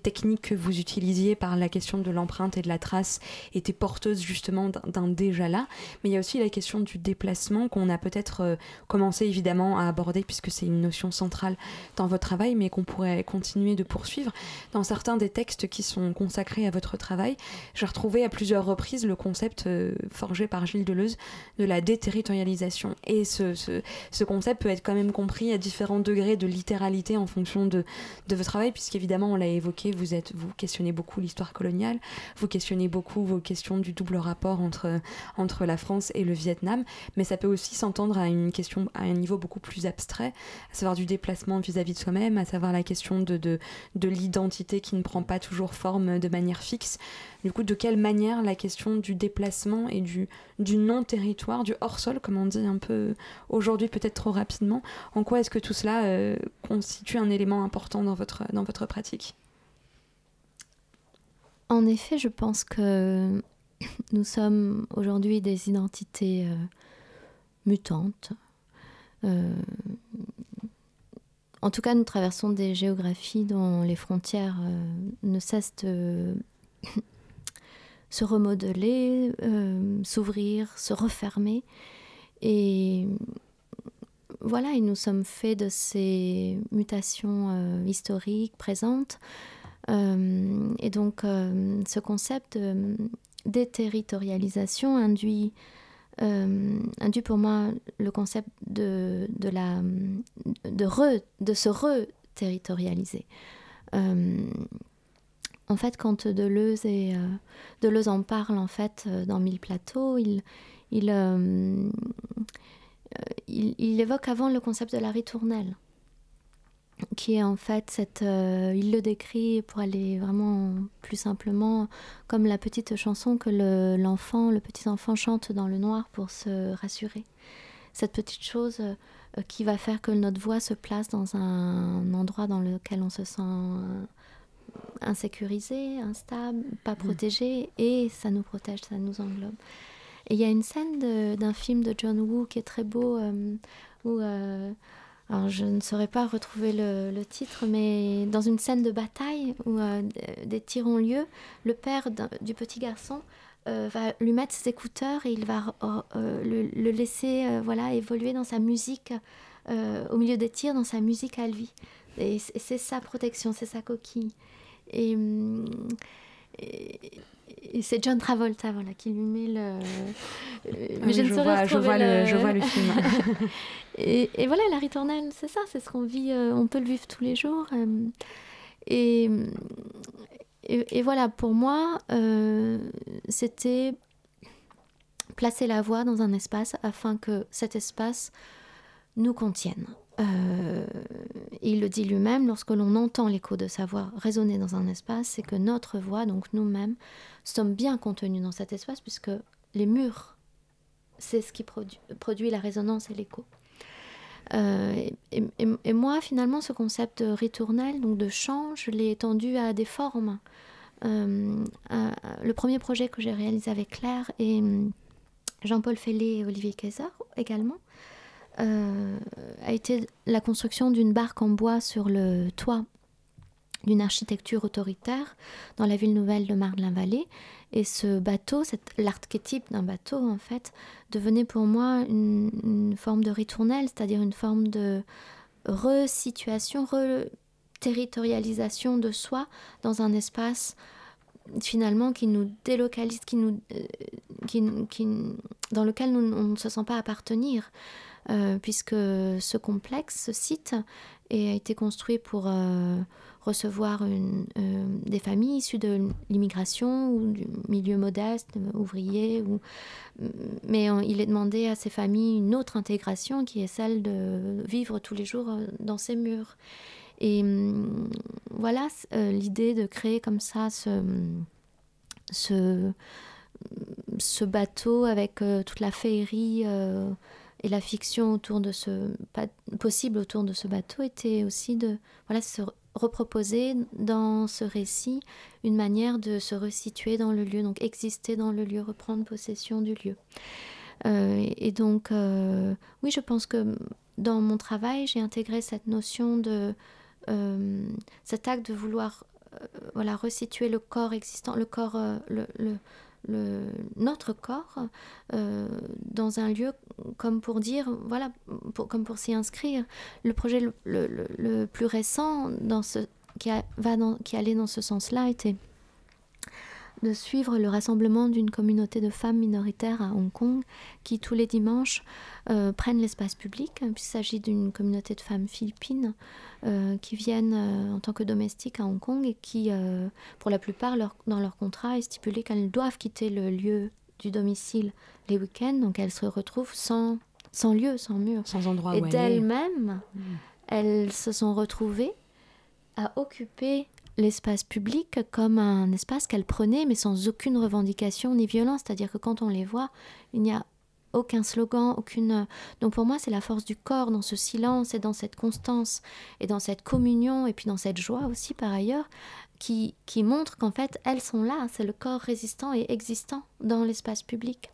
techniques que vous utilisiez par la question de l'empreinte et de la trace étaient porteuses justement d'un- déjà là. Mais il y a aussi la question du déplacement qu'on a peut-être euh, commencé évidemment à aborder puisque c'est une notion centrale dans votre travail, mais qu'on pourrait continuer de poursuivre. Dans certains des textes qui sont consacrés à votre travail, j'ai retrouvé à plusieurs reprises le concept euh, forgé par Gilles Deleuze de la Et ce, ce, ce concept peut être quand même compris à différents degrés de littéralité en fonction de, de votre travail, puisqu'évidemment, on l'a évoqué, vous, êtes, vous questionnez beaucoup l'histoire coloniale, vous questionnez beaucoup vos questions du double rapport entre, entre la France et le Vietnam, mais ça peut aussi s'entendre à une question à un niveau beaucoup plus abstrait, à savoir du déplacement vis-à-vis de soi-même, à savoir la question de, de, de l'identité qui ne prend pas toujours forme de manière fixe. Du coup, de quelle manière la question du déplacement et du, non-territoire, du hors-sol, comme on dit un peu aujourd'hui peut-être trop rapidement, en quoi est-ce que tout cela euh, constitue un élément important dans votre, pratique? En effet, je pense que <laughs> nous sommes aujourd'hui des identités euh, mutantes. Euh, en tout cas, nous traversons des géographies dont les frontières ne cessent de se remodeler, euh, s'ouvrir, se refermer. Et voilà, et nous sommes faits de ces mutations euh, historiques présentes. Euh, et donc, ce concept de déterritorialisation induit, induit pour moi le concept de, de, la, de, re, de se re-territorialiser. En fait, quand Deleuze, et, euh, Deleuze en parle en fait euh, dans Mille plateaux, il, euh, il, il évoque avant le concept de la ritournelle qui est en fait cette. il le décrit pour aller vraiment plus simplement comme la petite chanson que le- l'enfant, le, petit enfant chante dans le noir pour se rassurer. Cette petite chose qui va faire que notre voix se place dans un endroit dans lequel on se sent insécurisé, instable, pas protégé, et ça nous protège, ça nous englobe. Et il y a une scène d'un film de John Woo qui est très beau, euh, où euh, alors je ne saurais pas retrouver le, le titre, mais dans une scène de bataille où euh, des tirs ont lieu, le père du petit garçon va lui mettre ses écouteurs et il va le, le laisser voilà, évoluer dans sa musique, au milieu des tirs, dans sa musique à lui. Et c'est sa protection, c'est sa coquille. Et, et- et c'est John Travolta voilà, qui lui met le... Ah oui, je vois- je vois le- je vois le film. <laughs> et, et voilà, la ritournelle, c'est ça, c'est ce qu'on vit, euh, on peut le vivre tous les jours. euh, et, et, et voilà, pour moi, euh, c'était placer la voix dans un espace afin que cet espace nous contienne. Euh, il le dit lui-même, lorsque l'on entend l'écho de sa voix résonner dans un espace, c'est que notre voix, donc nous-mêmes, sommes bien contenus dans cet espace, puisque les murs, c'est ce qui produ- produit la résonance et l'écho. Euh, et, moi, finalement, ce concept de ritournelle, donc de chant, je l'ai étendu à des formes. Euh, le premier projet que j'ai réalisé avec Claire et hum, Jean-Paul Fellet et Olivier Kaiser également, euh, a été la construction d'une barque en bois sur le toit d'une architecture autoritaire dans la ville nouvelle de Marne-la-Vallée. Et ce bateau, l'archétype d'un bateau, en fait, devenait pour moi une, une forme de ritournelle, c'est-à-dire une forme de resituation, re-territorialisation de soi dans un espace finalement qui nous délocalise, qui nous, euh, qui, qui- dans lequel nous, on ne se sent pas appartenir, euh, puisque ce complexe, ce site, a été construit pour, euh, recevoir euh, des familles issues de l'immigration ou du milieu modeste, ouvrier. Ou... Mais il est demandé à ces familles une autre intégration qui est celle de vivre tous les jours dans ces murs. Et hum, voilà l'idée de créer comme ça ce, bateau avec toute la féerie et la fiction autour de ce possible autour de ce bateau était aussi de voilà se reproposer dans ce récit une manière de se resituer dans le lieu, donc exister dans le lieu, reprendre possession du lieu. Euh, et donc, euh, oui, je pense que dans mon travail, j'ai intégré cette notion de euh, cet acte de vouloir euh, voilà, resituer le corps existant, le corps, le- le- notre corps, euh, dans un lieu comme pour dire, voilà, pour- comme pour s'y inscrire. Le projet le, plus récent dans ce, qui, va dans- qui allait dans ce sens-là était de suivre le rassemblement d'une communauté de femmes minoritaires à Hong Kong qui tous les dimanches euh, prennent l'espace public. Il s'agit d'une communauté de femmes philippines euh, qui viennent euh, en tant que domestiques à Hong Kong et qui, pour la plupart, leur- dans leur contrat est stipulé qu'elles doivent quitter le lieu du domicile les week-ends, donc elles se retrouvent sans, sans lieu, sans mur. Sans endroit Et d'elles-mêmes, elles se sont retrouvées à occuper l'espace public comme un espace qu'elles prenaient, mais sans aucune revendication ni violence. C'est-à-dire que quand on les voit, il n'y a aucun slogan, aucune... Donc pour moi, c'est la force du corps dans ce silence et dans cette constance et dans cette communion et puis dans cette joie aussi par ailleurs qui, qui montre qu'en fait, elles sont là. C'est le corps résistant et existant dans l'espace public.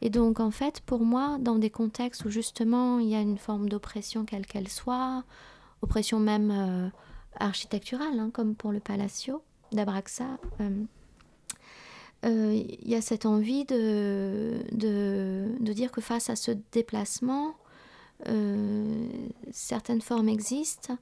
Et donc en fait, pour moi, dans des contextes où justement il y a une forme d'oppression quelle qu'elle soit, oppression même euh, architecturale, hein, comme pour le Palacio d'Abraxa, euh, euh, il y a cette envie de, dire que face à ce déplacement, euh, certaines formes existent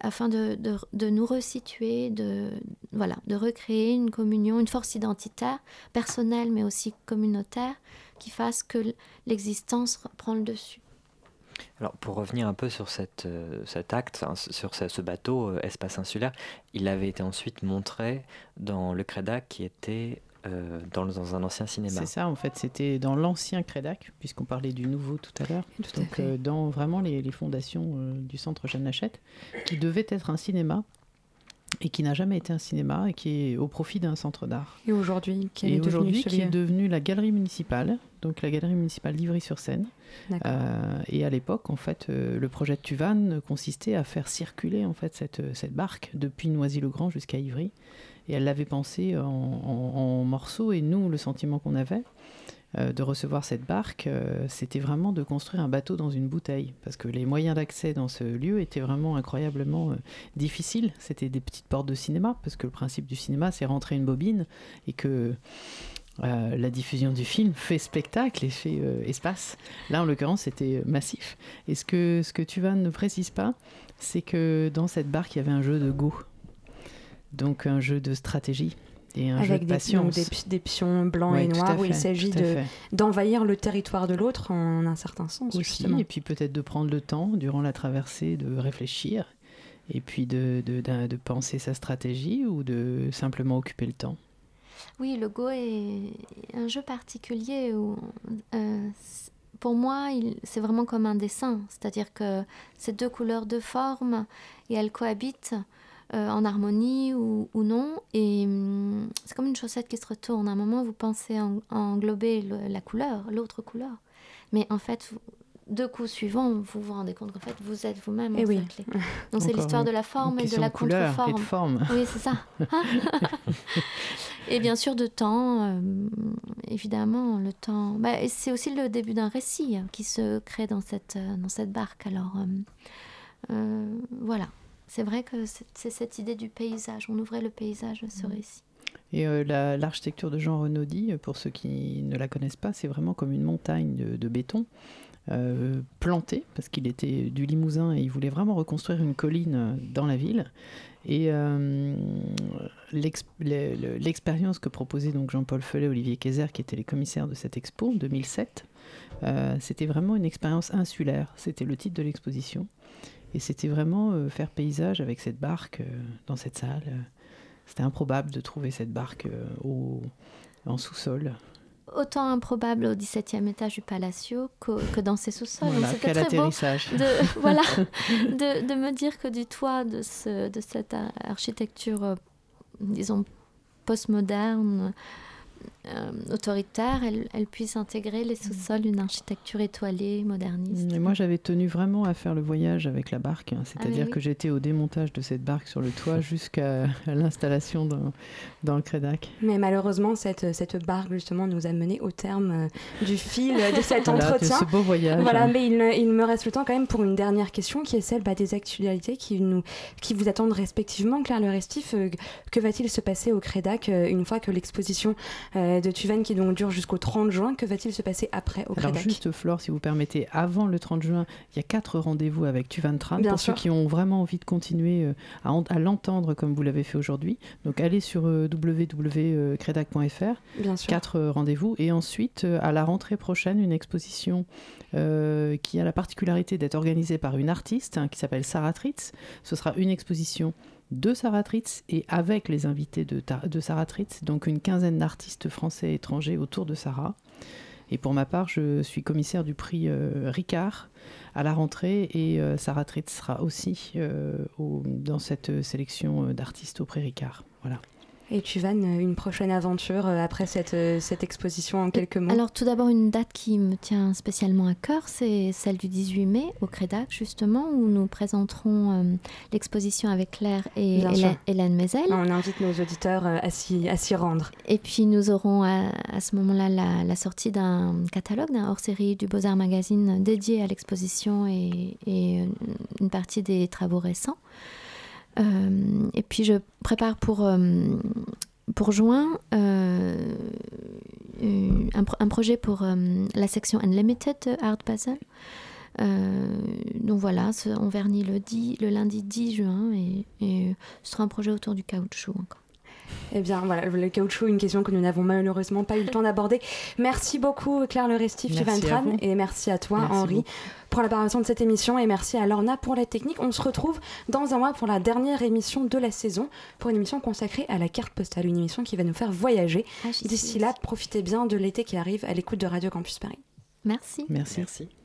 afin de, nous resituer, de, de recréer une communion, une force identitaire, personnelle mais aussi communautaire, qui fasse que l'existence prend le dessus. Alors pour revenir un peu sur cette, euh, cet acte, hein, sur ce, ce bateau euh, espace insulaire, il avait été ensuite montré dans le Crédac qui était euh, dans, dans un ancien cinéma. C'est ça, en fait, c'était dans l'ancien Crédac, puisqu'on parlait du nouveau tout à l'heure. Donc, euh, dans vraiment les, les fondations euh, du centre Jeanne Lachette, qui devait être un cinéma et qui n'a jamais été un cinéma et qui est au profit d'un centre d'art. Et aujourd'hui, est qui est lieu devenu la galerie municipale, donc la galerie municipale d'Ivry-sur-Seine. Euh, et à l'époque, en fait, euh, le projet de Tuvan consistait à faire circuler en fait cette, cette barque depuis Noisy-le-Grand jusqu'à Ivry. Et elle l'avait pensé en, en- en morceaux. Et nous, le sentiment qu'on avait euh, de recevoir cette barque, euh, c'était vraiment de construire un bateau dans une bouteille. Parce que les moyens d'accès dans ce lieu étaient vraiment incroyablement euh, difficiles. C'était des petites portes de cinéma, parce que le principe du cinéma, c'est rentrer une bobine et que la diffusion du film fait spectacle et fait espace. Là, en l'occurrence, c'était massif. Et ce que, ce que Tuvan ne précise pas, c'est que dans cette barque, il y avait un jeu de go. Donc un jeu de stratégie et un jeu Avec de des, patience. donc des, pi- des pions blancs Ouais, et noirs où il s'agit d'envahir le territoire de l'autre en un certain sens. aussi, justement. et puis peut-être de prendre le temps durant la traversée de réfléchir, et puis de, de, d'un- de penser sa stratégie ou de simplement occuper le temps. Oui, le Go est un jeu particulier où, euh, pour moi, c'est vraiment comme un dessin. C'est-à-dire que ces deux couleurs, deux formes, et elles cohabitent euh, en harmonie ou, ou non. Et hum, c'est comme une chaussette qui se retourne. À un moment, vous pensez en- englober le- la couleur, l'autre couleur. Mais en fait, vous- deux coups suivants, vous vous rendez compte qu'en fait, vous êtes vous-même Eh oui. <laughs> Donc c'est l'histoire de la forme et de la couleur et contre-forme. de forme. Oui, c'est ça. <laughs> et bien sûr, de temps, euh, évidemment, le temps. Bah, et c'est aussi le début d'un récit qui se crée dans cette, euh, dans cette barque. Alors, euh, euh, voilà. C'est vrai que c'est cette idée du paysage. On ouvrait le paysage de ce Mm. récit. Et euh, la- l'architecture de Jean Renaudy, euh, pour ceux qui ne la connaissent pas, c'est vraiment comme une montagne de, de béton euh, plantée, parce qu'il était du Limousin et il voulait vraiment reconstruire une colline euh, dans la ville. Et euh, l'ex- le- le- l'expérience que proposait donc Jean-Paul Felet, Olivier Kayser, qui étaient les commissaires de cette expo en 2007, euh, c'était vraiment une expérience insulaire. C'était le titre de l'exposition. Et c'était vraiment euh, faire paysage avec cette barque euh, dans cette salle. C'était improbable de trouver cette barque euh, au, en sous-sol. Autant improbable au 17e étage du Palacio que, que dans ses sous-sols. Voilà, c'était très beau de, <laughs> voilà, de, de me dire que du toit de, ce, de cette ar- architecture, disons, postmoderne, euh, autoritaire, elle, elle puisse intégrer les sous-sols d'une architecture étoilée, moderniste. Et moi, j'avais tenu vraiment à faire le voyage avec la barque. hein. C'est-à-dire Ah oui. que j'étais au démontage de cette barque sur le toit <laughs> jusqu'à l'installation dans, dans le Crédac. Mais malheureusement, cette, cette barque, justement, nous a mené au terme euh, du fil de cet <laughs> Voilà, de entretien. ce beau voyage. Voilà, mais il, il me reste le temps quand même pour une dernière question qui est celle bah, des actualités qui, nous, qui vous attendent respectivement. Claire Le Restif, euh, que va-t-il se passer au Crédac euh, une fois que l'exposition euh, de Tuven, qui donc dure jusqu'au 30 juin, que va-t-il se passer après au Alors Crédac juste Flore, si vous permettez, avant le 30 juin, il y a quatre rendez-vous avec Tuvan Tran Bien pour sûr. ceux qui ont vraiment envie de continuer euh, à, en- à l'entendre comme vous l'avez fait aujourd'hui. Donc allez sur euh, www.credac.fr, Bien sûr. quatre euh, rendez-vous et ensuite euh, à la rentrée prochaine une exposition euh, qui a la particularité d'être organisée par une artiste hein, qui s'appelle Sarah Tritz. Ce sera une exposition de Sarah Tritz et avec les invités de, Sarah Tritz, donc une quinzaine d'artistes français et étrangers autour de Sarah. Et pour ma part, je suis commissaire du prix euh, Ricard à la rentrée et euh, Sarah Tritz sera aussi euh, dans cette sélection d'artistes au prix Ricard. Voilà. Et Tuvan, euh, une prochaine aventure euh, après cette, euh, cette exposition en quelques mots Alors tout d'abord une date qui me tient spécialement à cœur, c'est celle du 18 mai au Crédac justement, où nous présenterons euh, l'exposition avec Claire et Hélène, Mézel. On invite nos auditeurs à s'y rendre. Et puis nous aurons à, à ce moment-là la, la sortie d'un catalogue, d'un hors-série du Beaux-Arts Magazine dédié à l'exposition et, et, une partie des travaux récents. Euh, et puis je prépare pour, euh, pour juin euh, un, pro- un projet pour la section Unlimited de Art Basel. Euh, donc voilà, on vernit le, 10 le lundi 10 juin et, et ce sera un projet autour du caoutchouc encore. Eh bien, voilà, le caoutchouc, une question que nous n'avons malheureusement pas eu le temps d'aborder. Merci beaucoup, Claire Le Restif, Tran, et merci à toi, Merci Henri, pour la préparation de cette émission, et merci à Lorna pour la technique. On se retrouve dans un mois pour la dernière émission de la saison, pour une émission consacrée à la carte postale, une émission qui va nous faire voyager. Ah, D'ici là, profitez bien de l'été qui arrive à l'écoute de Radio Campus Paris. Merci. Merci. Merci.